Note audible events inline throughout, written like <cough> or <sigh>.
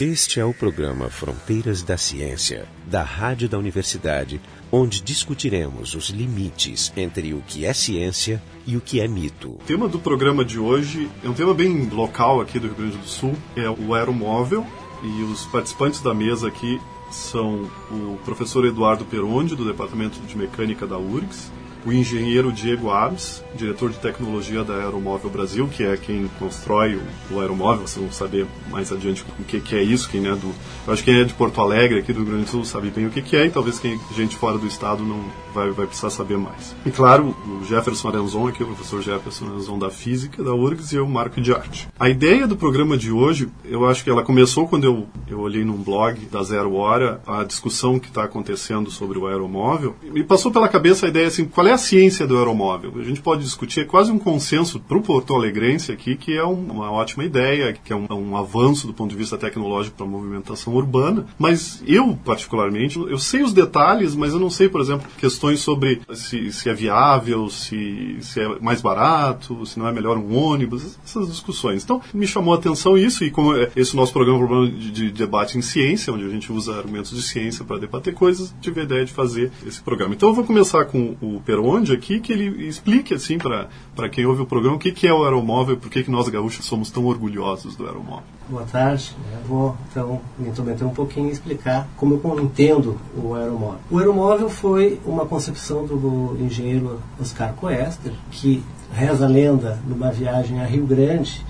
Este é o programa Fronteiras da Ciência, da Rádio da Universidade, onde discutiremos os limites entre o que é ciência e o que é mito. O tema do programa de hoje é um tema bem local aqui do Rio Grande do Sul, é o aeromóvel, e os participantes da mesa aqui são o professor Eduardo Peronde, do Departamento de Mecânica da URGS, o engenheiro Diego Abes, diretor de tecnologia da Aeromóvel Brasil, que é quem constrói o, o aeromóvel. Vocês vão saber mais adiante o que, que é isso. Quem é do, eu acho que quem é de Porto Alegre, aqui do Rio Grande do Sul, sabe bem o que, que é, e talvez quem gente fora do estado não vai, vai precisar saber mais. E claro, o Jefferson Arenzon, aqui o professor Jefferson Arenzon da Física da URGS, e eu, Marco de Arte. A ideia do programa de hoje, eu acho que ela começou quando eu, eu olhei num blog da Zero Hora a discussão que está acontecendo sobre o aeromóvel, e passou pela cabeça a ideia assim, qual é a ciência do aeromóvel? A gente pode discutir, é quase um consenso para o Porto Alegrense aqui, que é um, uma ótima ideia, que é um, um avanço do ponto de vista tecnológico para a movimentação urbana, mas eu, particularmente, eu sei os detalhes, mas eu não sei, por exemplo, questões sobre se, se é viável, se, se é mais barato, se não é melhor um ônibus, essas discussões. Então, me chamou a atenção isso, e como é esse nosso programa de, de debate em ciência, onde a gente usa argumentos de ciência para debater coisas, tive a ideia de fazer esse programa. Então, eu vou começar com o Peronde aqui, que ele explique, assim, para quem ouve o programa, o que, que é o aeromóvel, por que, que nós gaúchos somos tão orgulhosos do aeromóvel. Boa tarde. Eu vou, então, me intrometer um pouquinho e explicar como eu entendo o aeromóvel. O aeromóvel foi uma concepção do engenheiro Oscar Coester, que reza a lenda numa viagem a Rio Grande,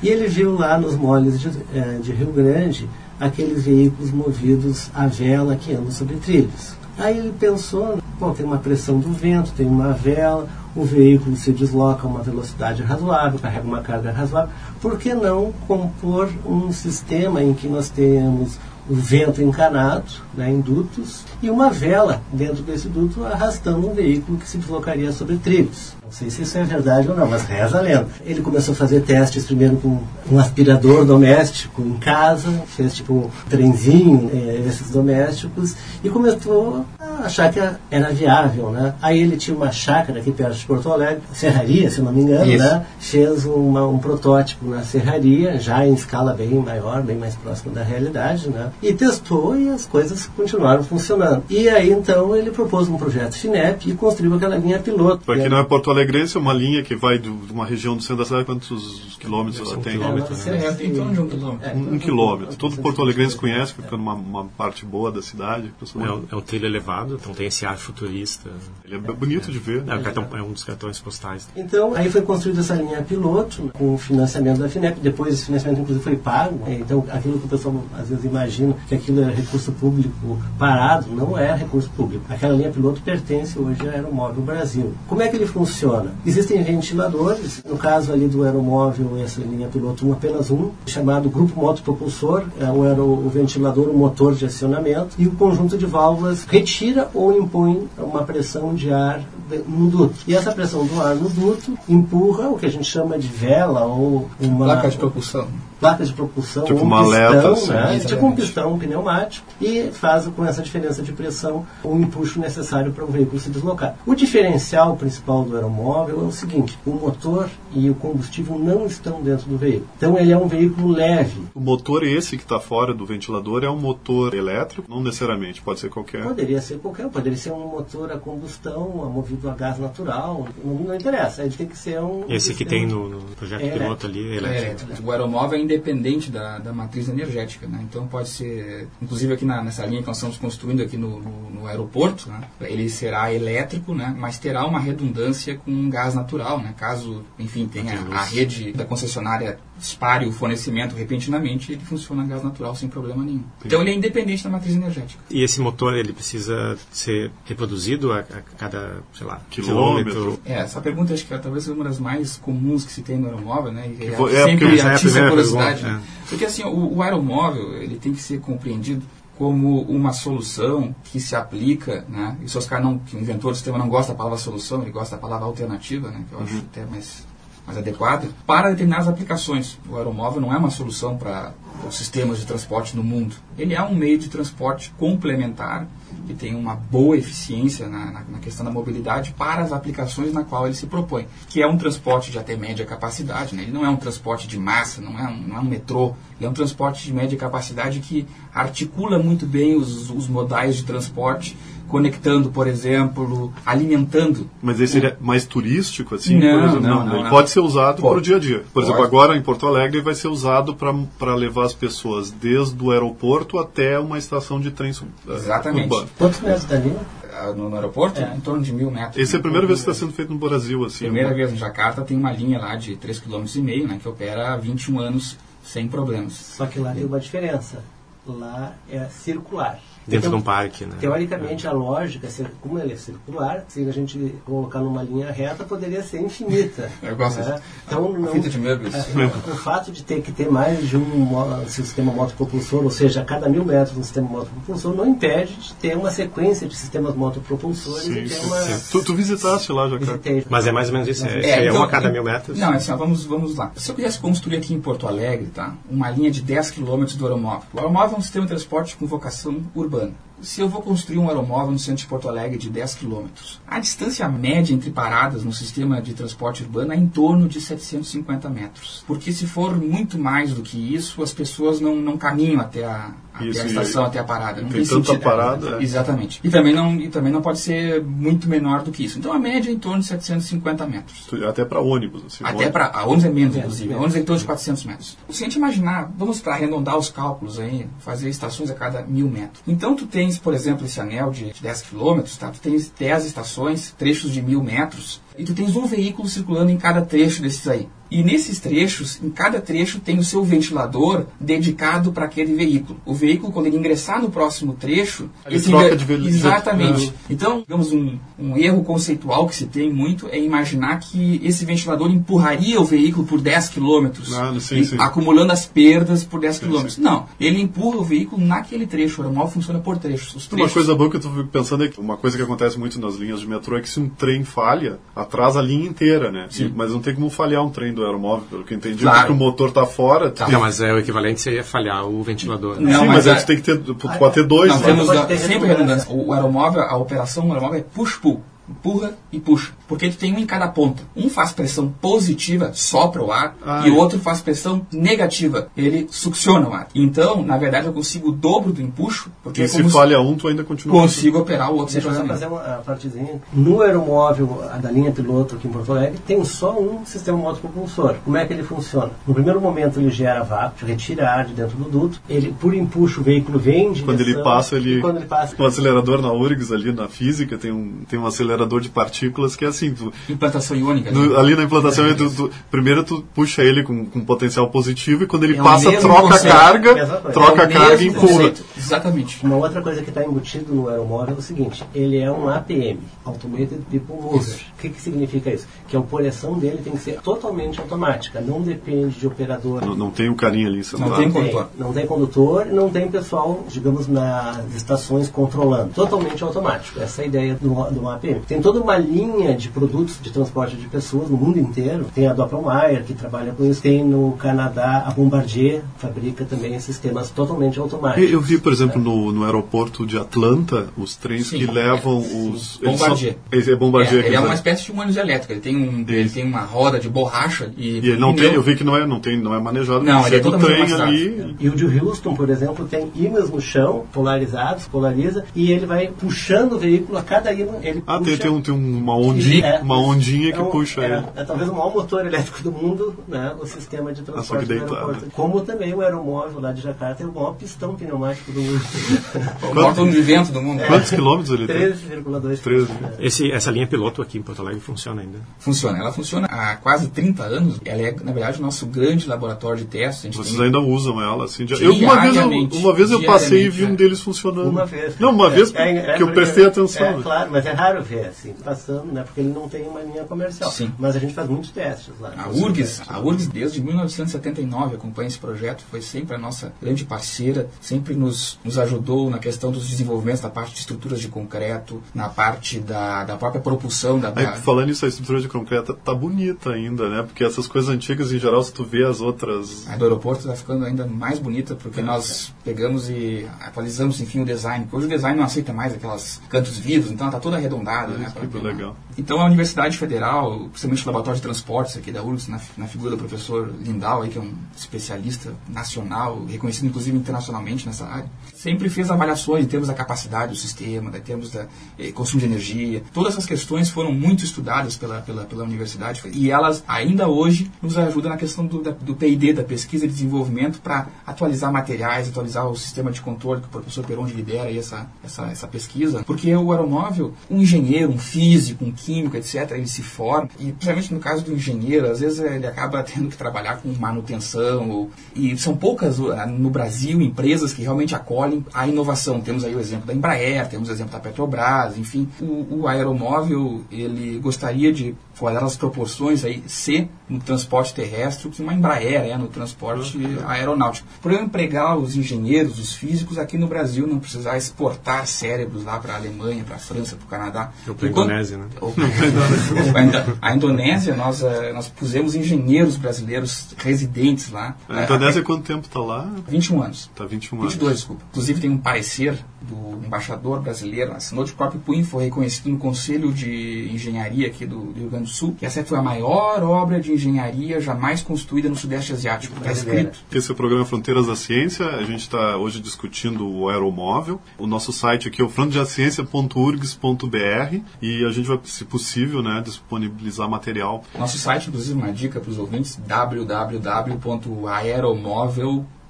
e ele viu lá nos moles de, de Rio Grande aqueles veículos movidos a vela que andam sobre trilhos. Aí ele pensou, bom, tem uma pressão do vento, tem uma vela, o veículo se desloca a uma velocidade razoável, carrega uma carga razoável, por que não compor um sistema em que nós tenhamos o vento encanado, né, em dutos, e uma vela dentro desse duto arrastando um veículo que se deslocaria sobre trilhos. Não sei se isso é verdade ou não, mas reza a lenda. Ele começou a fazer testes primeiro com um aspirador doméstico em casa, fez tipo um trenzinho, é, esses domésticos, e começou a achar que era viável, né? Aí ele tinha uma chácara aqui perto de Porto Alegre, serraria, se não me engano, isso. né? Fez uma, um protótipo na serraria, já em escala bem maior, bem mais próxima da realidade, né? E testou e as coisas continuaram funcionando. E aí então ele propôs um projeto FINEP e construiu aquela linha piloto. Para quem não é Porto Alegrense, é uma linha que vai de uma região do centro da cidade, quantos quilômetros ela tem? Quilômetro, né? É, tem torno de um quilômetro. Um, um quilômetro. Todo Porto Alegrense conhece, porque fica numa uma parte boa da cidade. É, um, é um trilho elevado, então tem esse ar futurista. Ele é bonito é. de ver. É, é, cartão, é, um dos cartões postais. Então, aí foi construída essa linha piloto, com o financiamento da FINEP. Depois, esse financiamento, inclusive, foi pago. Então, aquilo que o pessoal às vezes imagina que aquilo é recurso público parado, não é recurso público. Aquela linha piloto pertence hoje à Aeromóvel Brasil. Como é que ele funciona? Existem ventiladores, no caso ali do aeromóvel, essa linha piloto, um, apenas um, chamado grupo motopropulsor, é o, aero, o ventilador, o motor de acionamento, e o conjunto de válvulas retira ou impõe uma pressão de ar no duto. E essa pressão do ar no duto empurra o que a gente chama de vela ou uma... Placa de propulsão placa de propulsão, tipo um uma pistão, assim, né? tipo um pistão pneumático, e faz com essa diferença de pressão o empuxo necessário para o veículo se deslocar. O diferencial principal do aeromóvel é o seguinte: o motor e o combustível não estão dentro do veículo. Então ele é um veículo leve. O motor esse que está fora do ventilador é um motor elétrico? Não necessariamente, pode ser qualquer. Poderia ser qualquer, poderia ser um motor a combustão, movido a gás natural, não, não interessa. Ele tem que ser um. Esse que tem no, no projeto é piloto ali, é elétrico. É, o aeromóvel é independente da, da matriz energética, né? Então pode ser, inclusive aqui na, nessa linha que nós estamos construindo aqui no, no, no aeroporto, né? ele será elétrico, né? Mas terá uma redundância com gás natural, né? Caso, enfim, tenha a rede da concessionária dispare o fornecimento repentinamente, ele funciona a gás natural sem problema nenhum. Então ele é independente da matriz energética. E esse motor ele precisa ser reproduzido a, a cada, sei lá, quilômetro? quilômetro? É, essa pergunta acho que é talvez uma das mais comuns que se tem no aeromóvel, né? E é, é, sempre atiça a Pergunta, né? Porque assim, o, o aeromóvel ele tem que ser compreendido como uma solução que se aplica, né? E se o Oscar não, que o inventor do sistema não gosta da palavra solução, ele gosta da palavra alternativa, né? Que eu acho até mais mais adequada para determinadas aplicações. O aeromóvel não é uma solução para os sistemas de transporte no mundo. Ele é um meio de transporte complementar que tem uma boa eficiência na, na, na, questão da mobilidade para as aplicações na qual ele se propõe, que é um transporte de até média capacidade. Né? Ele não é um transporte de massa, não é um, não é um metrô, ele é um transporte de média capacidade que articula muito bem os, os modais de transporte conectando, por exemplo, alimentando. Mas esse seria mais turístico, assim? Não, exemplo, não, não, Ele não. pode ser usado para o dia a dia. Por Pode. exemplo, agora em Porto Alegre vai ser usado para levar as pessoas desde o aeroporto até uma estação de trem sub- eh, Exatamente. urbano. Quantos metros da linha? Ah, No, no aeroporto, É. em torno de mil metros. Essa é a primeira vez que está sendo feito no Brasil, assim. Primeira vez em Jacarta tem uma linha lá de 3,5 km, né, que opera há 21 anos sem problemas. Só que lá tem uma diferença. Lá é circular. Dentro de Então, um parque, né? Teoricamente, a lógica, se- como ele é circular, se a gente colocar numa linha reta, poderia ser infinita. <laughs> Eu gosto né? disso. Então, não, Fita de Möbius. é, o fato de ter que ter mais de um sistema motopropulsor, ou seja, a cada mil metros um sistema motopropulsor, não impede de ter uma sequência de sistemas motopropulsores Sim, e ter sim, uma... sim. Tu, tu visitaste lá, já? Visitei. Mas é mais ou menos isso. É, Mas- seria então, um a cada mil metros. Não, é assim, ó, vamos, vamos lá. Se eu quisesse construir aqui em Porto Alegre, tá, uma linha de 10 km do aeromóvel. O aeromóvel é um sistema de transporte com vocação urbana. urbana. Se eu vou construir um aeromóvel no centro de Porto Alegre de 10 km, a distância média entre paradas no sistema de transporte urbano é em torno de 750 metros. Porque se for muito mais do que isso, as pessoas não, não caminham até a, até Isso, a e- estação, até a parada. Não tem tanta sentido. parada, é. Exatamente. E também, não, e também não pode ser muito menor do que isso. Então a média é em torno de 750 metros. Até para ônibus, assim. Até para. A ônibus é menos, inclusive. A menos. ônibus é em torno de 400 metros. Se a gente imaginar, vamos para arredondar os cálculos aí, fazer estações a cada mil metros. Então, tu tens, por exemplo, esse anel de 10 quilômetros, tá? tu tens 10 estações, trechos de mil metros, e tu tens um veículo circulando em cada trecho desses aí. E nesses trechos, em cada trecho tem o seu ventilador dedicado para aquele veículo. O veículo, quando ele ingressar no próximo trecho, Ele esse troca de veli- Exatamente. É. Então, digamos, um, um erro conceitual que se tem muito é imaginar que esse ventilador empurraria o veículo por 10 quilômetros, Ah, sim, e sim. acumulando as perdas por 10 Sim, quilômetros. sim. Não, ele empurra o veículo naquele trecho. O aeromovel funciona por trechos. Os Uma trechos. coisa boa que eu tô pensando é que uma coisa que acontece muito nas linhas de metrô é que se um trem falha, atrasa a linha inteira, né? Sim. Mas não tem como falhar um trem do aeromóvel, pelo que eu entendi, Claro. porque o motor tá fora. tu- Não, mas é, o equivalente seria falhar o ventilador. Não, Sim, mas mas, é- aí tu tem que ter, tu pode ter dois, Nós né? temos da- ter sempre redundância. O aeromóvel, a operação do aeromóvel é push-pull. Empurra e puxa. Porque tu tem um em cada ponta. Um faz pressão positiva, sopra o ar, Ah, e é. o outro faz pressão negativa, ele succiona o ar. Então, na verdade, eu consigo o dobro do empuxo, porque E é se como falha um, tu ainda continua. consigo operar o outro Deixa eu só fazer uma a partezinha. No aeromóvel a da linha piloto aqui em Porto Alegre, tem só um sistema motopropulsor. Como é que ele funciona? No primeiro momento ele gera vácuo, retira ar de dentro do duto. Ele, por empuxo, o veículo vem em Quando ele passa, ele. Quando ele passa, No acelerador na URGS, ali na física, tem um, tem um acelerador de partículas que é assim: tu, Implantação iônica. né? no- ali na implantação, tu, tu- primeiro tu puxa ele com, com potencial positivo e quando ele É passa, troca a carga, coisa. troca É a o carga e empurra. Exatamente. Uma outra coisa que está embutido no aeromóvel é o seguinte: ele é um APM, Automated People Mover. O que, que significa isso? Que a operação dele tem que ser totalmente automática, não depende de operador. Não, não tem o carinha ali sentado. Não tem Não condutor. não tem condutor, não tem pessoal, digamos, nas estações controlando. Totalmente automático. Essa é a ideia do, do APM. Tem toda uma linha de produtos de transporte de pessoas no mundo inteiro. Tem a Doppelmayr, que trabalha com isso. Tem no Canadá a Bombardier, fabrica também sistemas totalmente automáticos. Eu vi, por exemplo, no, no aeroporto de Atlanta, os trens Sim. que levam os. eles Bombardier. são- é Bombardier. É, ele é uma espécie de ônibus elétrico. Ele tem, um, ele tem uma roda de borracha e. E ele não pneu. tem, eu vi que não é, não tem, não é manejado. Não, ele ele é chega o totalmente trem ali. E o de Houston, por exemplo, tem ímãs no chão, polarizados, polariza, e ele vai puxando o veículo a cada ímã. Ele Ah, puxa, tem, tem, um, tem uma ondinha, É, uma ondinha que é um- puxa é, ele. É, talvez o maior motor elétrico do mundo, né, o sistema de transporte do aeroporto. Como também o aeromóvel lá de Jakarta é o maior pistão pneumático do mundo. <laughs> O maior vento do mundo. Quantos quilômetros ele tem? 13,2 13. Esse, essa linha piloto aqui em Porto Alegre funciona ainda. Funciona. Ela funciona há quase 30 anos. Ela é, na verdade, o nosso grande laboratório de testes. A gente Vocês tem- ainda usam ela assim? de- Eu, uma, vez eu, uma vez eu passei e vi um é. deles funcionando. Uma vez. Não, uma vez É, é, que eu porque- prestei atenção. É, claro, mas é raro ver. Assim, passando, né? Porque ele não tem uma linha comercial. Sim. Mas a gente faz muitos testes lá. A Muitos URGS, testes. a URGS desde 1979 acompanha esse projeto, foi sempre a nossa grande parceira, sempre nos, nos ajudou na questão dos desenvolvimentos da parte de estruturas de concreto, na parte da, da própria propulsão da, Aí, falando isso, a estrutura de concreto tá bonita ainda, né? Porque essas coisas antigas, em geral, se tu vê as outras... A do aeroporto está ficando ainda mais bonita porque nós pegamos e atualizamos, enfim, o design. Porque hoje o design não aceita mais aquelas cantos vivos, então ela está toda arredondada. Né, que legal. Então a Universidade Federal, principalmente o Laboratório de Transportes aqui da URGS, na, na figura do professor Lindau, aí, que é um especialista nacional, reconhecido inclusive internacionalmente nessa área, sempre fez avaliações em termos da capacidade do sistema, em termos da eh, consumo de energia. Todas essas questões foram muito estudadas pela, pela, pela universidade e elas ainda hoje nos ajudam na questão do, da- do P&D, da pesquisa e desenvolvimento, para atualizar materiais, atualizar o sistema de controle que o professor Peron lidera aí essa, essa, essa pesquisa. Porque o aeromóvel, um engenheiro, um físico, um químico, etc., ele se forma, e principalmente no caso do engenheiro, às vezes ele acaba <laughs> tendo que trabalhar com manutenção, ou, e são poucas uh, no Brasil empresas que realmente acolhem a inovação. Temos aí o exemplo da Embraer, temos o exemplo da Petrobras, enfim. O, o aeromóvel, ele gostaria de, guardar as proporções aí, ser no transporte terrestre que uma Embraer é no transporte aeronáutico. Por eu empregar os engenheiros, os físicos aqui no Brasil, não precisar exportar cérebros lá para a Alemanha, para a França, para o Canadá. Enquanto- Indonésia, né? ou- a Indo- a Indonésia, nós, eh, nós pusemos engenheiros brasileiros residentes lá. A Indonésia, quanto tempo tá lá? 21 anos. Tá 21 anos. 22, desculpa. Inclusive tem um parecer do embaixador brasileiro, assinou de próprio punho, foi reconhecido no Conselho de Engenharia aqui do Rio Grande do Sul, que essa foi a maior obra de engenharia jamais construída no Sudeste Asiático. Está escrito. Esse é o programa Fronteiras da Ciência. A gente está hoje discutindo o aeromóvel. O nosso site aqui é o fronteiradaciencia.urgs.br e a gente vai, se possível, né, disponibilizar material. Nosso site, inclusive, uma dica para os ouvintes,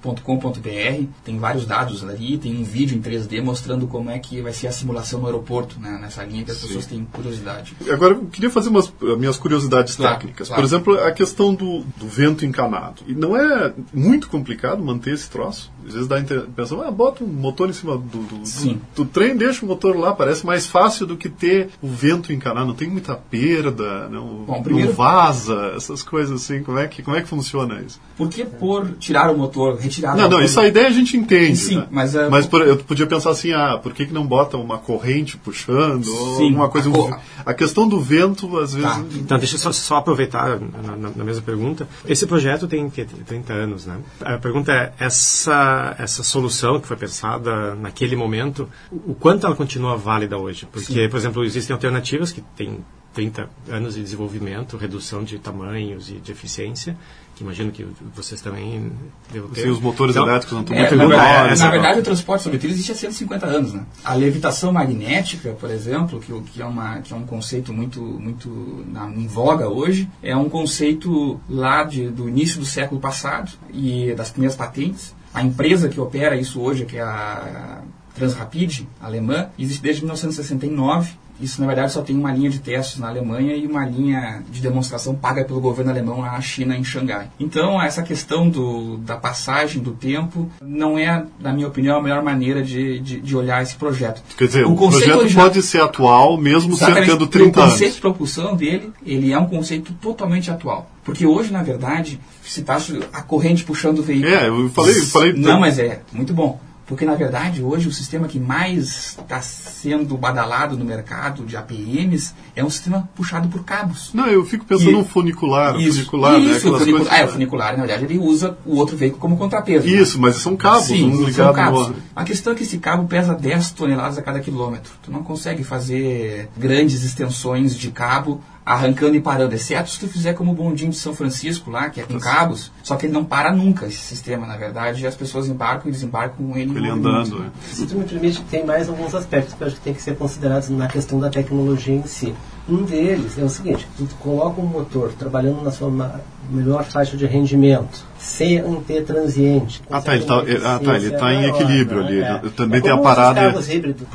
www.aeromóvel.com.br tem vários dados ali, tem um vídeo em 3D mostrando como é que vai ser a simulação no aeroporto, né, nessa linha que as pessoas têm curiosidade. Agora, eu queria fazer umas eh, minhas curiosidades Claro, técnicas. claro. Por exemplo, a questão do, do vento encanado. E não é muito complicado manter esse troço. Às vezes dá a impressão, ah, bota um motor em cima do, do, Sim. do, trem, deixa o motor lá. Parece mais fácil do que ter o vento encanado. Não tem muita perda, não, Bom, primeiro- não vaza, essas coisas assim. Como é que, como é que funciona isso? Por que por tirar o motor, retirar Não, não, isso a ideia a gente entende. Sim, né? mas, ah, por- eu podia pensar assim, ah, por que, que não bota uma corrente puxando? ou Sim, alguma coisa. a um- a questão do vento, às vezes. Tá. Então, deixa eu só, só aproveitar na, na- na mesma pergunta. Esse projeto tem que, 30 anos, né? A pergunta é, essa, essa solução que foi pensada naquele momento, o quanto ela continua válida hoje? Porque, por exemplo, existem alternativas que têm 30 anos de desenvolvimento, redução de tamanhos e de eficiência, que imagino que vocês também devem ter. Sim, os motores Então, elétricos não estão É, muito na, verdade, menores. na né? verdade, o transporte sobre trilho existe há 150 anos. Né? A levitação magnética, por exemplo, que, que, é, uma, que é um conceito muito, muito na, em voga hoje, é um conceito lá de, do início do século passado e das primeiras patentes. A empresa que opera isso hoje, que é a Transrapid, alemã, existe desde 1969. Isso, na verdade, só tem uma linha de testes na Alemanha e uma linha de demonstração paga pelo governo alemão na China, em Xangai. Então, essa questão do, da passagem do tempo não é, na minha opinião, a melhor maneira de, de, de olhar esse projeto. Quer dizer, o, conceito projeto original- pode ser atual, mesmo ser Exatamente. tendo o 30 conceito anos. de propulsão dele, ele é um conceito totalmente atual. Porque hoje, na verdade, se está a corrente puxando o veículo. É, eu falei, eu falei Não, mas é muito bom. Porque, na verdade, hoje o sistema que mais está sendo badalado no mercado de APMs é um sistema puxado por cabos. Não, eu fico pensando E- num funicular, Isso, funicular, né? isso, o funicular, coisas- ah, é, o funicular, na verdade, ele usa o outro veículo como contrapeso. né? Isso, mas são cabos, Sim, são no cabos. outro. A questão é que esse cabo pesa 10 toneladas a cada quilômetro. Tu não consegue fazer grandes extensões de cabo arrancando e parando, exceto se tu fizer como o bondinho de São Francisco lá, que é com cabos, só que ele não para nunca, esse sistema, na verdade, e as pessoas embarcam e desembarcam com ele. Ele andando. né? Se tu me permite, tem mais alguns aspectos que eu acho que tem que ser considerados na questão da tecnologia em si. Um deles é o seguinte, tu coloca um motor trabalhando na sua melhor faixa de rendimento, sem ter transiente. Ah, tá, ele tá, uma ah, tá, ele tá em equilíbrio ali. né? Ele Também É tem a parada. carros híbridos,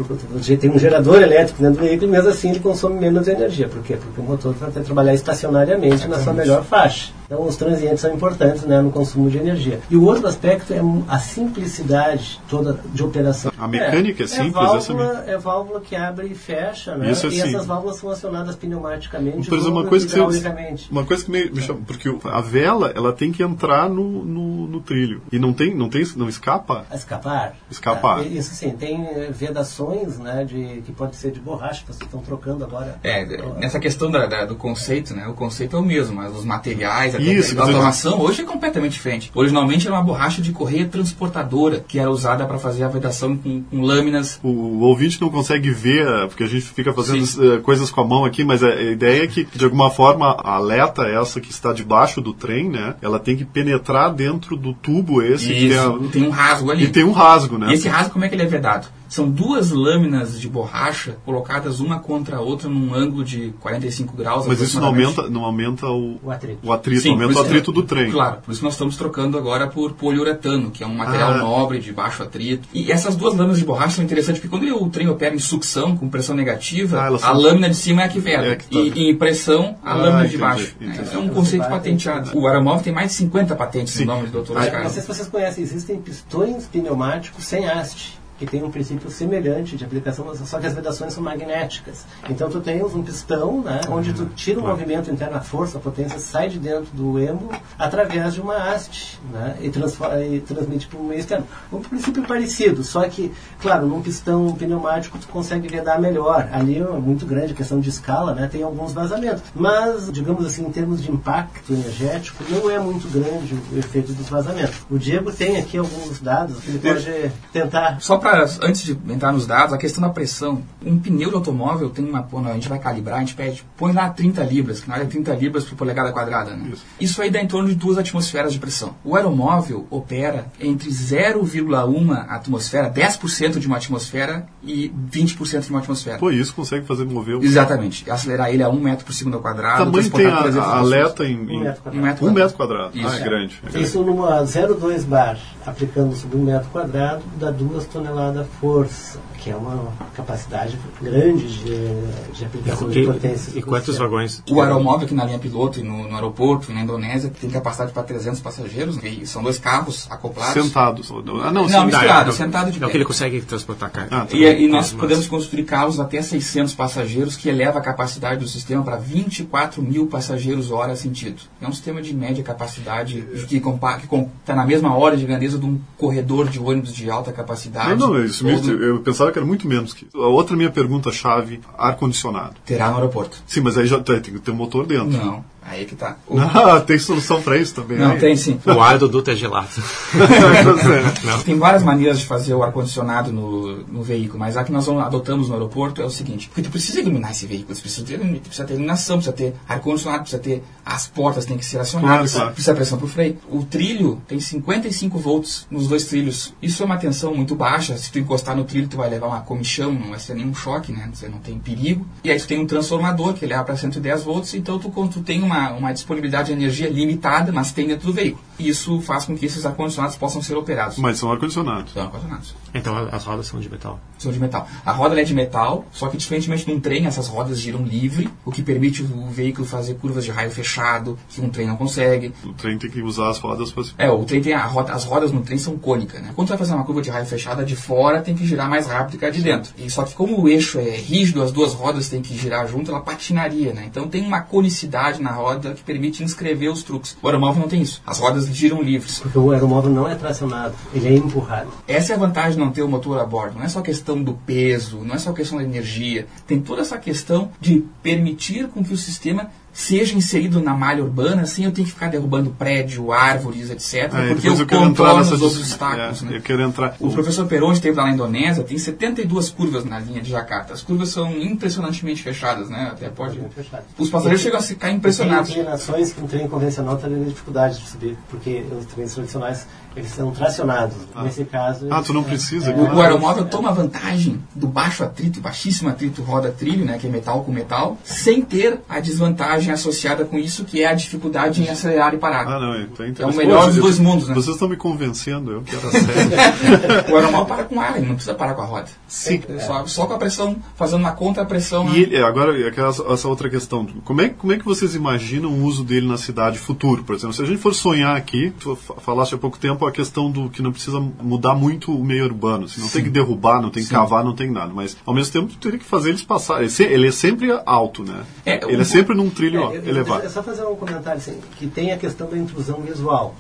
tem um gerador elétrico dentro do veículo, mesmo assim ele consome menos energia. Por quê? Porque o motor vai trabalhar estacionariamente na sua melhor faixa. Então os transientes são importantes né, no consumo de energia. E o outro aspecto é a simplicidade toda de operação. A mecânica é simples, é essa válvula, é válvula que abre e fecha, né? Isso é e simples. essas válvulas são acionadas pneumaticamente Por exemplo, uma coisa que você, uma coisa que me, me chama, porque a vela ela tem que entrar no, no, no trilho e não tem não tem não escapa. A Escapar? Escapar. É, isso sim, tem eh, vedações, né, de, que pode ser de borracha, que vocês estão trocando agora. É, nessa questão da- da- do conceito, né? O conceito é o mesmo, mas os materiais, até Isso, a automação hoje é completamente diferente. Originalmente era uma borracha de correia transportadora que era usada para fazer a vedação com, com lâminas. O, o ouvinte não consegue ver, eh, porque a gente fica fazendo eh, coisas com a mão aqui, mas a, a ideia é que, de alguma forma, a aleta, essa que está debaixo do trem, né? Ela tem que penetrar dentro do tubo esse que é, Isso, tem um rasgo ali. e tem um rasgo, né? E esse rasgo, como é que ele é vedado? São duas lâminas de borracha colocadas uma contra a outra num ângulo de 45 graus. Mas isso não aumenta, não aumenta o, O atrito. o atrito, Sim, aumenta o isso- atrito do trem. Claro, por isso nós estamos trocando agora por poliuretano, que é um material Ah. nobre, de baixo atrito. E essas duas lâminas de borracha são interessantes, porque quando o trem opera em sucção, com pressão negativa, Ah, a são- lâmina de cima é a que veda. É tá. E em pressão, a Ah, lâmina de entendi, baixo. entendi. É um conceito patenteado. O aeromóvel tem mais de 50 patentes Sim. no nome do Dr. Ah, Não Oscar. sei se vocês conhecem, existem pistões pneumáticos sem haste, que tem um princípio semelhante de aplicação, só que as vedações são magnéticas. Então tu tens um pistão, né, onde tu tira o movimento interno, a força, a potência sai de dentro do êmbolo através de uma haste, né, e, e transmite para o meio externo. Um princípio parecido, só que, claro, num pistão pneumático tu consegue vedar melhor. Ali é muito grande, questão de escala, né, tem alguns vazamentos. Mas, digamos assim, em termos de impacto energético, não é muito grande o efeito dos vazamentos. O Diego tem aqui alguns dados que ele pode tentar Só para, antes de entrar nos dados, a questão da pressão. Um pneu de automóvel tem uma. Quando a gente vai calibrar, a gente pede, põe lá 30 libras, que não é 30 libras por polegada quadrada. Né? Isso. Isso. aí dá em torno de duas atmosferas de pressão. O aeromóvel opera entre 0,1 atmosfera, 10% de uma atmosfera e 20% de uma atmosfera. Pô, isso consegue fazer mover o Exatamente. Acelerar ele a 1 metro por segundo ao quadrado. tamanho tem a, 300 a aleta em, um em metro quadrado. Um metro um metro quadrado. Isso. ah, é grande. é grande. Isso numa 0,2 bar, aplicando sobre um metro quadrado, dá duas toneladas força, que é uma capacidade grande de, de aplicação de potência. E, e quantos vagões? O aeromóvel aqui na linha piloto e no, no aeroporto e na Indonésia tem capacidade para 300 passageiros. E são dois carros acoplados. Sentados. Ah, não, Não, sim, misturado, não, sentado de pé. que ele consegue transportar carga. Ah, tá. E, e nós Mas- podemos construir carros até 600 passageiros, que eleva a capacidade do sistema para 24 mil passageiros hora sentido. É um sistema de média capacidade que está na mesma hora de grandeza de um corredor de ônibus de alta capacidade. Não, isso ou mesmo, eu pensava que era muito menos que isso. A outra minha pergunta-chave, ar-condicionado. Terá no aeroporto. Sim, mas aí já tem, tem que ter um motor dentro. Não, aí que tá. <laughs> O- Ah, tem solução para isso também. Não, aí. tem sim. O ar do duto é gelado. <laughs> Tem várias maneiras de fazer o ar-condicionado no, no veículo, mas a que nós vamos- adotamos no aeroporto é o seguinte: porque tu precisa iluminar esse veículo, tu precisa ter, precisa ter iluminação, precisa ter ar-condicionado, precisa ter as portas têm que ser acionadas, Claro, claro. precisa pressão para o freio. O trilho tem 55 volts nos dois trilhos. Isso é uma tensão muito baixa. Se tu encostar no trilho, tu vai levar uma comichão, não vai ser nenhum choque, né? Você não tem perigo. E aí tu tem um transformador que leva para 110 volts, então tu, tu tem uma, uma disponibilidade de energia limitada, mas tem dentro do veículo. Isso faz com que esses ar-condicionados possam ser operados. Mas são ar-condicionados. São ar-condicionados. Então as rodas são de metal. São de metal. A roda é de metal, só que diferentemente de um trem, essas rodas giram livre, o que permite o veículo fazer curvas de raio fechado, que um trem não consegue. O trem tem que usar as rodas para É, o trem tem a roda, as rodas no trem são cônicas, né? Quando tu vai fazer uma curva de raio fechada de fora, tem que girar mais rápido que a de dentro. E só que como o eixo é rígido, as duas rodas têm que girar junto, ela patinaria, né? Então tem uma conicidade na roda que permite inscrever os truques. O aeromóvel não tem isso. As rodas giram livres. Porque o aeromóvel não é tracionado, ele é empurrado. Essa é a vantagem de não ter o motor a bordo. Não é só questão do peso, não é só questão da energia. Tem toda essa questão de permitir com que o sistema seja inserido na malha urbana sem eu ter que ficar derrubando prédio, árvores, etc. Ah, porque eu eu quero entrar controlo nessa os dis- obstáculos. é, né? Eu quero entrar. O professor Peron esteve lá na Indonésia, tem 72 curvas na linha de Jakarta. As curvas são impressionantemente fechadas, né? Até pode... Fechado. Os passageiros chegam a ficar Tem impressionados. inclinações que um trem convencional está tendo dificuldade de subir, porque os trens tradicionais Eles são tracionados. Nesse caso. Ah, tu não precisa. é, O, o aeromóvel toma vantagem do baixo atrito, baixíssimo atrito roda-trilho, né, que é metal com metal, sem ter a desvantagem associada com isso, que é a dificuldade em acelerar e parar. Ah, não, então é É o melhor dos dois mundos, né? Vocês estão me convencendo, eu quero a <laughs> sério. O aeromóvel para com ar, ele não precisa parar com a roda. Sim. Só, só com a pressão, fazendo uma contrapressão. né? E ele, agora, aquela- essa outra questão. Como é, como é que vocês imaginam o uso dele na cidade futuro? Por exemplo, se a gente for sonhar aqui, tu fa- falaste há pouco tempo a questão do que não precisa mudar muito o meio urbano. Assim, não tem que derrubar, não tem que cavar, não tem nada. Mas, ao mesmo tempo, teria que fazer eles passar. Ele, é sempre alto, né? É, ele é sempre num trilho É, eu- elevado. É só fazer um comentário assim, que tem a questão da intrusão visual.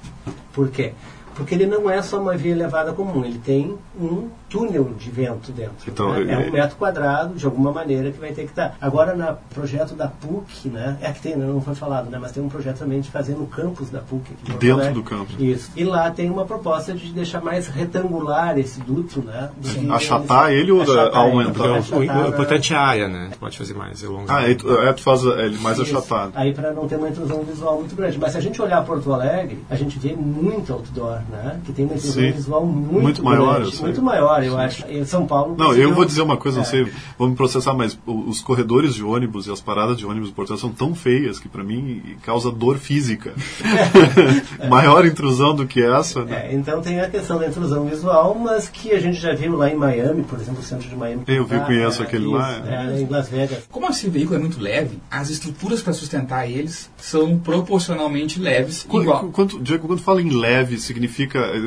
Por quê? Porque ele não é só uma via elevada comum, ele tem um túnel de vento dentro. Então, né? É um metro quadrado, de alguma maneira, que vai ter que estar. Agora, no projeto da PUC, né? É que tem, né? não foi falado, né? Mas tem um projeto também de fazer no campus da PUC. aqui Dentro do campus. Isso. E lá tem uma proposta de deixar mais retangular esse duto, né? Achatar ele ou aumentar? ele, Então, o, né? importante é a área, né? Pode fazer mais, é longo. Ah, aí tu, é, tu faz é, ele mais Isso. achatado. Aí para não ter uma intrusão visual muito grande. Mas se a gente olhar Porto Alegre, a gente vê muito outdoor, né? Que tem uma intrusão Sim. visual muito, Muito maior, grande, muito maior, eu acho. Em São Paulo. Não, eu conseguiu- vou dizer uma coisa, não É. sei, vou me processar, mas os corredores de ônibus e as paradas de ônibus Alegre são tão feias que para mim causa dor física. <laughs> Maior intrusão do que essa, né? É, então tem a questão da intrusão visual, mas que a gente já viu lá em Miami, por exemplo, o centro de Miami. Eu vi, Ah, conheço é, aquele isso, lá, É, em Las Vegas. Como esse veículo é muito leve, as estruturas para sustentar eles são proporcionalmente leves, Qu- igual. Quanto, Diego, quando fala em leve, significa.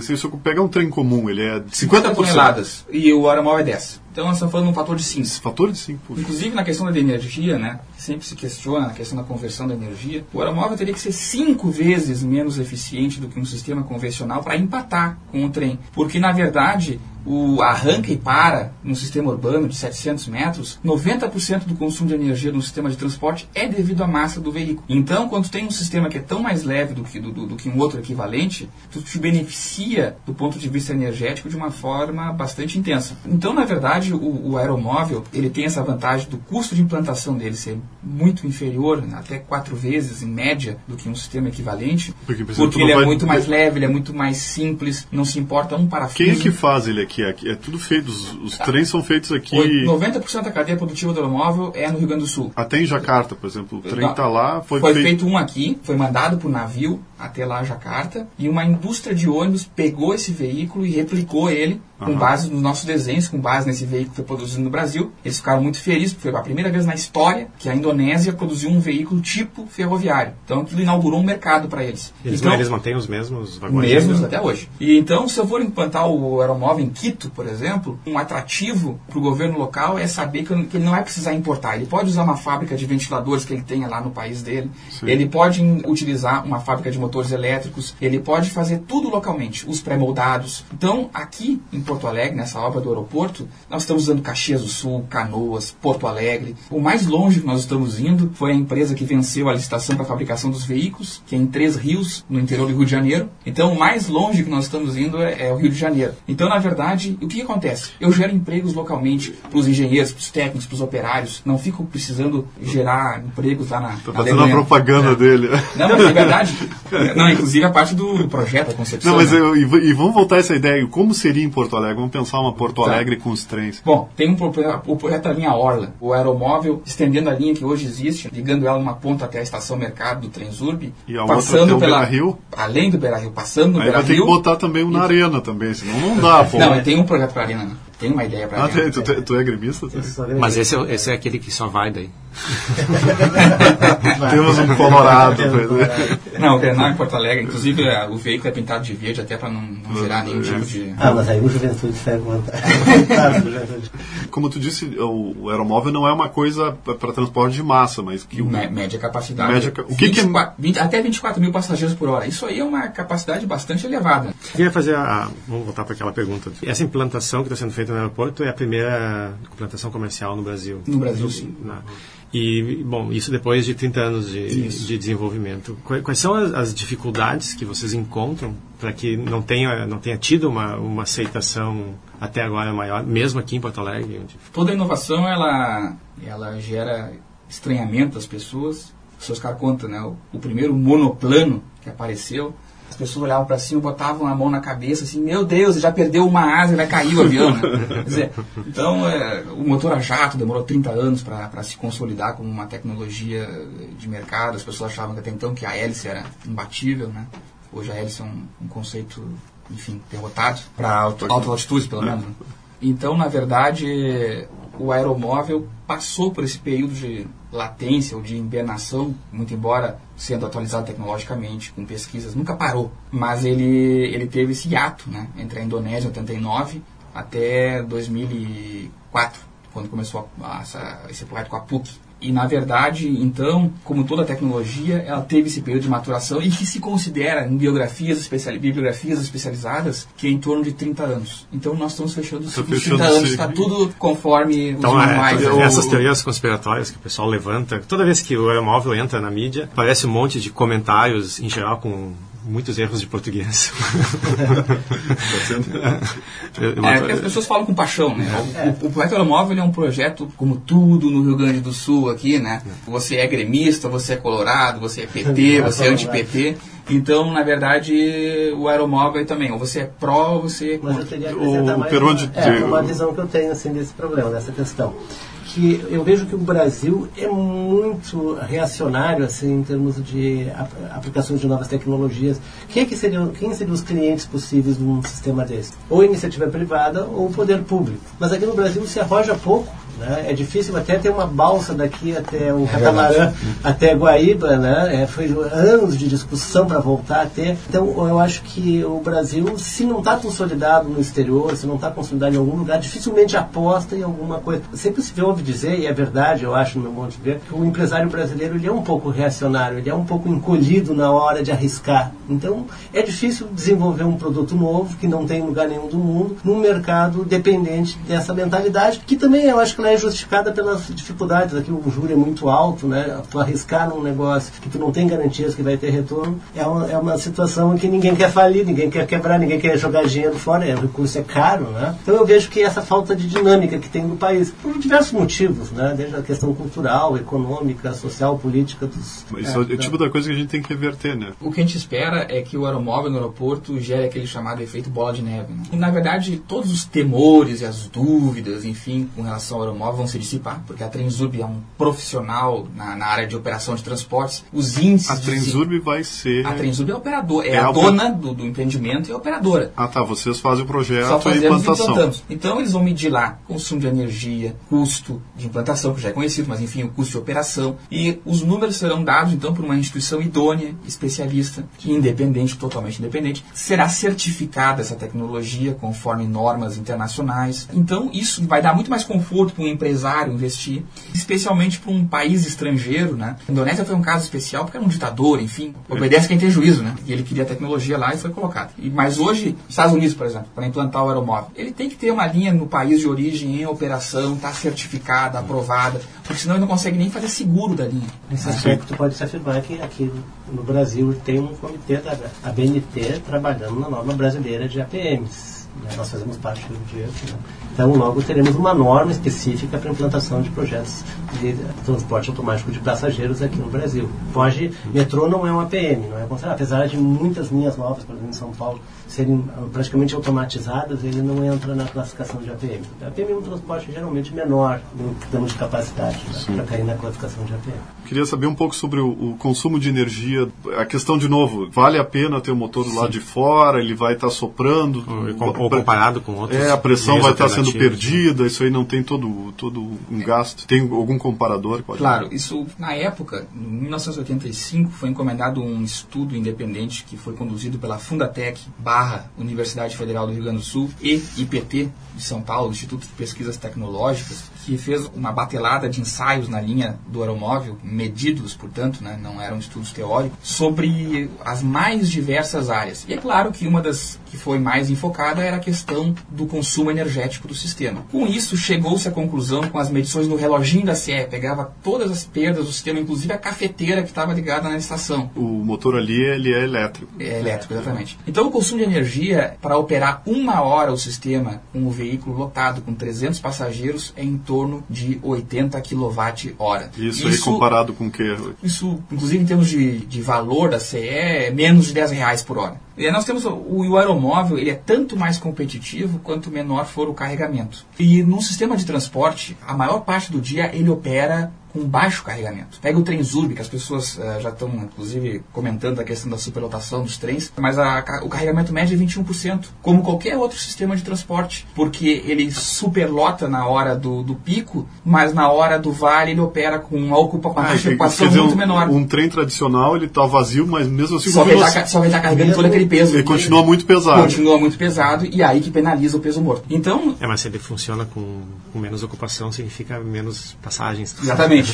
Se você pegar um trem comum, ele é 50%. 50 toneladas e o aeromóvel é 10. Então nós estamos falando de um fator de 5. Fator de 5, puxa. Inclusive na questão da energia, né, sempre se questiona na questão da conversão da energia, o aeromóvel teria que ser cinco vezes menos eficiente do que um sistema convencional para empatar com o trem. Porque, na verdade, o arranca e para no sistema urbano de 700 metros, 90% do consumo de energia no sistema de transporte é devido à massa do veículo. Então, quando tem um sistema que é tão mais leve do que, do, do- que um outro equivalente, tu te beneficia do ponto de vista energético de uma forma bastante intensa. Então, na verdade, o, o aeromóvel ele tem essa vantagem do custo de implantação dele ser muito inferior, até quatro vezes em média, do que um sistema equivalente, Porque, porque ele é vai- muito mais leve, ele é muito mais simples, não se importa um parafuso. Quem é que faz ele aqui? Aqui É tudo feito, os, os trens são feitos aqui. Oito- 90% da cadeia produtiva do aeromóvel é no Rio Grande do Sul. Até em Jacarta, por exemplo. O trem está lá, foi, Foi feito. feito um aqui, foi mandado por navio até lá Jacarta, e uma indústria de ônibus pegou esse veículo e replicou ele com base nos nossos desenhos, com base nesse veículo que foi produzido no Brasil. Eles ficaram muito felizes, porque foi a primeira vez na história que a Indonésia produziu um veículo tipo ferroviário. Então aquilo inaugurou um mercado para eles. Eles, então, eles mantêm os mesmos vagões? mesmos né? até hoje. E então, se eu for implantar o aeromóvel em Quito, por exemplo, um atrativo para o governo local é saber que, que ele não vai precisar importar. Ele pode usar uma fábrica de ventiladores que ele tenha lá no país dele. Sim. Ele pode utilizar uma fábrica de motores elétricos. Ele pode fazer tudo localmente, os pré-moldados. Então, aqui em Porto Alegre, nessa obra do aeroporto, nós estamos usando Caxias do Sul, Canoas, Porto Alegre. O mais longe que nós estamos indo foi a empresa que venceu a licitação para a fabricação dos veículos, que é em Três Rios, no interior do Rio de Janeiro. Então, o mais longe que nós estamos indo é, é o Rio de Janeiro. Então, na verdade, o que, que acontece? Eu gero empregos localmente para os engenheiros, para os técnicos, para os operários. Não fico precisando gerar empregos lá na, Tá na fazendo a propaganda É. dele. Não, mas é verdade. Não, inclusive a parte do, projeto, a concepção. Não, mas né? eu, e, e vamos voltar a essa ideia. Como seria em Porto Alegre? Vamos pensar uma Porto Tá. Alegre com os trens. Bom, tem um, pro- o projeto da linha Orla, o aeromóvel estendendo a linha que hoje existe, ligando ela numa ponta até a estação Mercado do Transurb, E a outra passando até o pela Beira-Rio? além do Beira Rio, passando no Aí Beira vai ter que Rio. botar também um na arena também, senão não dá, pô. Não, tem um projeto para arena, né? tem uma ideia para Ah, arena. tem- tu, te- tu é gremista? só vem- Mas esse é, esse é aquele que só vai daí. Temos um Colorado. Um é. Não, o Grenal em Porto Alegre, inclusive é, o veículo é pintado de verde até para não, não gerar nenhum tipo de. Ah, mas aí o Juventude Juventude. Como tu disse, o, o aeromóvel não é uma coisa para transporte de massa, mas que o, Mé- Média capacidade. Média o que que é- 24 20 até 24 mil passageiros por hora. Isso aí é uma capacidade bastante elevada. Eu queria fazer a. Vamos voltar para aquela pergunta. Essa implantação que está sendo feita no aeroporto é a primeira implantação comercial no Brasil. No Brasil, sim. Na- E, bom, isso depois de 30 anos de, de desenvolvimento. Quais, são as, as dificuldades que vocês encontram para que não tenha, não tenha tido uma, uma aceitação até agora maior, mesmo aqui em Porto Alegre? Onde... Toda inovação ela, ela gera estranhamento às pessoas. Os seus caras contam, né? O, o primeiro monoplano que apareceu as pessoas olhavam para cima, botavam a mão na cabeça, assim, meu Deus, já perdeu uma asa e vai cair o avião. Né? Quer dizer, então, é, o motor a jato demorou 30 anos para se consolidar como uma tecnologia de mercado. As pessoas achavam que até então que a hélice era imbatível, né? Hoje a hélice é um, um conceito, enfim, derrotado para alta altitude, pelo menos. Né? Então, na verdade, o aeromóvel passou por esse período de latência ou de hibernação, muito embora sendo atualizado tecnologicamente, com pesquisas, nunca parou. Mas ele, ele teve esse hiato né, entre a Indonésia em 89 até 2004, quando começou a, a, esse projeto com a PUC. E, na verdade, então, como toda tecnologia, ela teve esse período de maturação e que se considera em biografias, especiali bibliografias especializadas que é em torno de 30 anos. Então, nós estamos fechando os tá 30 anos, está tudo conforme então, os manuais. É, essas teorias conspiratórias que o pessoal levanta, toda vez que o aeromóvel entra na mídia, parece um monte de comentários, em geral com muitos erros de português. é, que as pessoas falam com paixão, né? O, o, o Projeto Aeromóvel é um projeto como tudo no Rio Grande do Sul aqui, né? Você é gremista, você é colorado, você é PT, você é anti-PT. Então, na verdade, o aeromóvel também, ou você é pró, ou você é Mas eu teria que o mais uma, é, uma visão que eu tenho assim, desse problema, dessa questão que eu vejo que o Brasil é muito reacionário assim em termos de aplicações de novas tecnologias. Quem é que seriam, quem seriam os clientes possíveis de um sistema desse? Ou iniciativa privada ou o poder público. Mas aqui no Brasil se arroja pouco né? É difícil até ter uma balsa daqui até o é catamarã, até Guaíba. Né? É, foi anos de discussão para voltar a ter. Então, eu acho que o Brasil, se não está consolidado no exterior, se não está consolidado em algum lugar, dificilmente aposta em alguma coisa. Sempre se ouve dizer, e é verdade, eu acho, no meu ponto de ver, que o empresário brasileiro ele é um pouco reacionário, ele é um pouco encolhido na hora de arriscar. Então, é difícil desenvolver um produto novo que não tem lugar nenhum do mundo num mercado dependente dessa mentalidade, que também eu acho que ela é justificada pelas dificuldades. Aqui o juro é muito alto, né? Tu arriscar num negócio que tu não tem garantias que vai ter retorno é uma, é uma situação em que ninguém quer falir, ninguém quer quebrar, ninguém quer jogar dinheiro fora, é, o recurso é caro, né? Então eu vejo que essa falta de dinâmica que tem no país, por diversos motivos, né? Desde a questão cultural, econômica, social, política. Dos, Isso é, é o tipo da coisa que a gente tem que reverter, né? O que a gente espera é que o aeromóvel no aeroporto gere aquele chamado efeito bola de neve. Né? E, na verdade, todos os temores e as dúvidas, enfim, com relação ao aeromóvel automóvel vão se dissipar, porque a Transurb é um profissional na, na área de operação de transportes. Os índices. A Transurb vai ser. A Transurb é operadora, é, é a, a dona do, do, empreendimento e é operadora. Ah, tá. Vocês fazem o projeto Só fazemos e implantação. Então eles vão medir lá consumo de energia, custo de implantação, que já é conhecido, mas enfim, o custo de operação. E os números serão dados então por uma instituição idônea, especialista, independente, totalmente independente. Será certificada essa tecnologia conforme normas internacionais. Então isso vai dar muito mais conforto para um empresário investir, especialmente para um país estrangeiro, né? A Indonésia foi um caso especial porque era um ditador, enfim, obedece quem tem juízo, né? E ele queria tecnologia lá e foi colocado. E, mas hoje, Estados Unidos, por exemplo, para implantar o aeromóvel, ele tem que ter uma linha no país de origem em operação, está certificada, aprovada, porque senão ele não consegue nem fazer seguro da linha. Nesse aspecto, pode se afirmar que aqui no Brasil tem um comitê da ABNT trabalhando na norma brasileira de APMs. Né? Nós fazemos parte do dia. Né? Então, logo teremos uma norma específica para implantação de projetos de transporte automático de passageiros aqui no Brasil. Pode, metrô não é uma PM, não é apesar de muitas linhas novas, por exemplo, em São Paulo, serem praticamente automatizadas, ele não entra na classificação de APM. A APM é um transporte geralmente menor no termos de capacidade, né, para cair na classificação de APM. Queria saber um pouco sobre o, o, consumo de energia. A questão, de novo, vale a pena ter o motor do lado de fora, ele vai estar tá soprando? Ou, ou comparado com outros. É, a pressão vai estar tá sendo sendo perdida, isso aí não tem todo, todo um gasto? Tem algum comparador? claro, isso na época, em 1985, foi encomendado um estudo independente que foi conduzido pela Fundatec barra Universidade Federal do Rio Grande do Sul e IPT de São Paulo, Instituto de Pesquisas Tecnológicas, que fez uma batelada de ensaios na linha do aeromóvel, medidos, portanto, né, não eram estudos teóricos, sobre as mais diversas áreas. E é claro que uma das que foi mais enfocada era a questão do consumo energético do sistema. Com isso, chegou-se à conclusão com as medições no reloginho da CE, pegava todas as perdas do sistema, inclusive a cafeteira que estava ligada na estação. O motor ali ele é elétrico. É elétrico, exatamente. Então, o consumo de energia para operar uma hora o sistema com o veículo veículo lotado com 300 passageiros é em torno de 80 kWh. Isso, aí comparado com o que? Isso, inclusive em termos de, de valor da CE, é menos de 10 reais por hora. E nós temos o, o aeromóvel, ele é tanto mais competitivo quanto menor for o carregamento. E num sistema de transporte, a maior parte do dia ele opera com baixo carregamento. Pega o trem Zurb, que as pessoas uh, já estão, inclusive, comentando a questão da superlotação dos trens, mas a, o carregamento médio é 21%, como qualquer outro sistema de transporte, porque ele superlota na hora do, do pico, mas na hora do vale ele opera com uma, ocupa, uma ah, ocupação dizer, muito um, menor. Um trem tradicional, ele está vazio, mas mesmo assim... Só vai estar tá, tá carregando todo aquele peso. Ele continua muito pesado. Continua muito pesado, e aí que penaliza o peso morto. Então... É, mas se ele funciona com, com menos ocupação, significa menos passagens. Exatamente.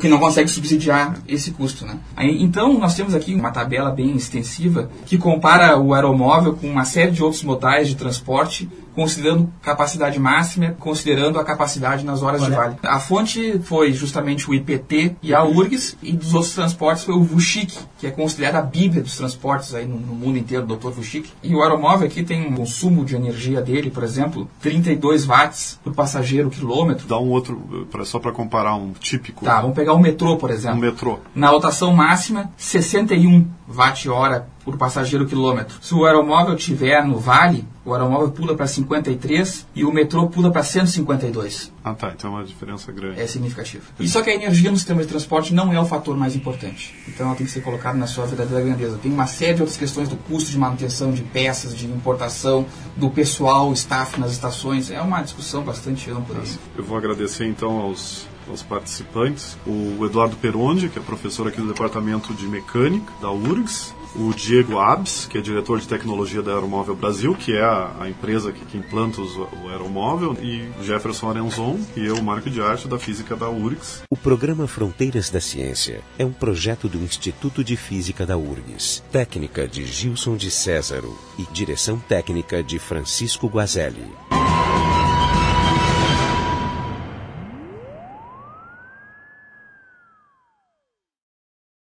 Que não consegue subsidiar esse custo. Né? Aí, então, nós temos aqui uma tabela bem extensiva que compara o aeromóvel com uma série de outros modais de transporte considerando capacidade máxima, considerando a capacidade nas horas Olha. de vale. A fonte foi justamente o IPT e a URGS, e dos outros transportes foi o Vushik, que é considerada a bíblia dos transportes aí no, no mundo inteiro, o Dr. Vushik. E o aeromóvel aqui tem um consumo de energia dele, por exemplo, 32 watts por passageiro quilômetro. Dá um outro, pra, só para comparar um típico. Tá, vamos pegar o metrô, por exemplo. Um metrô. Na lotação máxima, 61 watt-hora por passageiro quilômetro. Se o aeromóvel tiver no vale, o aeromóvel pula para 53 e o metrô pula para 152. Ah, tá. Então é uma diferença grande. É significativa. E só que a energia no sistema de transporte não é o fator mais importante. Então ela tem que ser colocada na sua verdadeira grandeza. Tem uma série de outras questões do custo de manutenção de peças, de importação, do pessoal, staff nas estações. É uma discussão bastante ampla. Eu vou agradecer então aos aos participantes, o Eduardo Peronde, que é professor aqui do Departamento de Mecânica da URGS, o Diego Abs, que é diretor de tecnologia da Aeromóvel Brasil, que é a, empresa que, que implanta os, o aeromóvel, e Jefferson Arenzon, e eu, Marco de Arte, da Física da URGS. O programa Fronteiras da Ciência é um projeto do Instituto de Física da URGS, técnica de Gilson de Césaro e direção técnica de Francisco Guazelli.